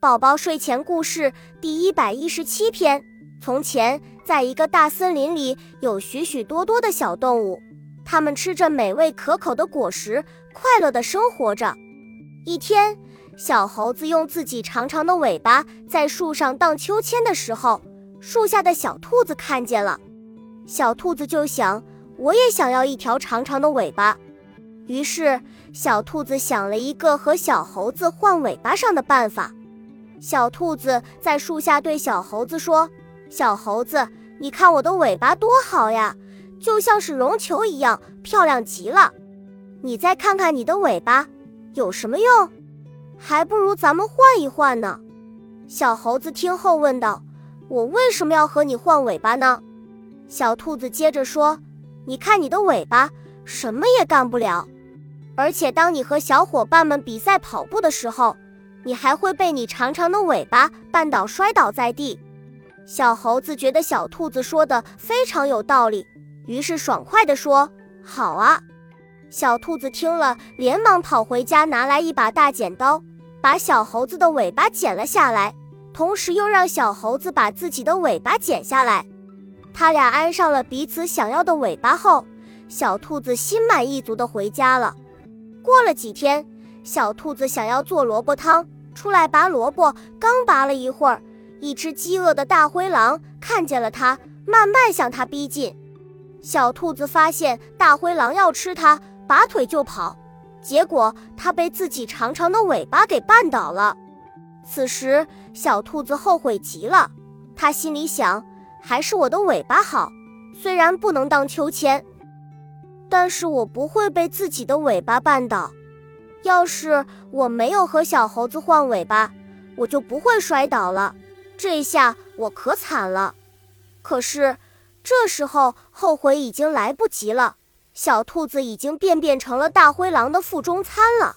宝宝睡前故事第一百一十七篇：从前，在一个大森林里，有许许多多的小动物，它们吃着美味可口的果实，快乐地生活着。一天，小猴子用自己长长的尾巴在树上荡秋千的时候，树下的小兔子看见了。小兔子就想：我也想要一条长长的尾巴。于是，小兔子想了一个和小猴子换尾巴上的办法。小兔子在树下对小猴子说：“小猴子，你看我的尾巴多好呀，就像是绒球一样，漂亮极了。你再看看你的尾巴，有什么用？还不如咱们换一换呢。”小猴子听后问道：“我为什么要和你换尾巴呢？”小兔子接着说：“你看你的尾巴，什么也干不了，而且当你和小伙伴们比赛跑步的时候。”你还会被你长长的尾巴绊倒，摔倒在地。小猴子觉得小兔子说的非常有道理，于是爽快地说：“好啊！”小兔子听了，连忙跑回家，拿来一把大剪刀，把小猴子的尾巴剪了下来，同时又让小猴子把自己的尾巴剪下来。他俩安上了彼此想要的尾巴后，小兔子心满意足地回家了。过了几天。小兔子想要做萝卜汤，出来拔萝卜，刚拔了一会儿，一只饥饿的大灰狼看见了它，慢慢向它逼近。小兔子发现大灰狼要吃它，拔腿就跑，结果它被自己长长的尾巴给绊倒了。此时，小兔子后悔极了，它心里想：还是我的尾巴好，虽然不能荡秋千，但是我不会被自己的尾巴绊倒。要是我没有和小猴子换尾巴，我就不会摔倒了。这下我可惨了。可是这时候后悔已经来不及了，小兔子已经变变成了大灰狼的腹中餐了。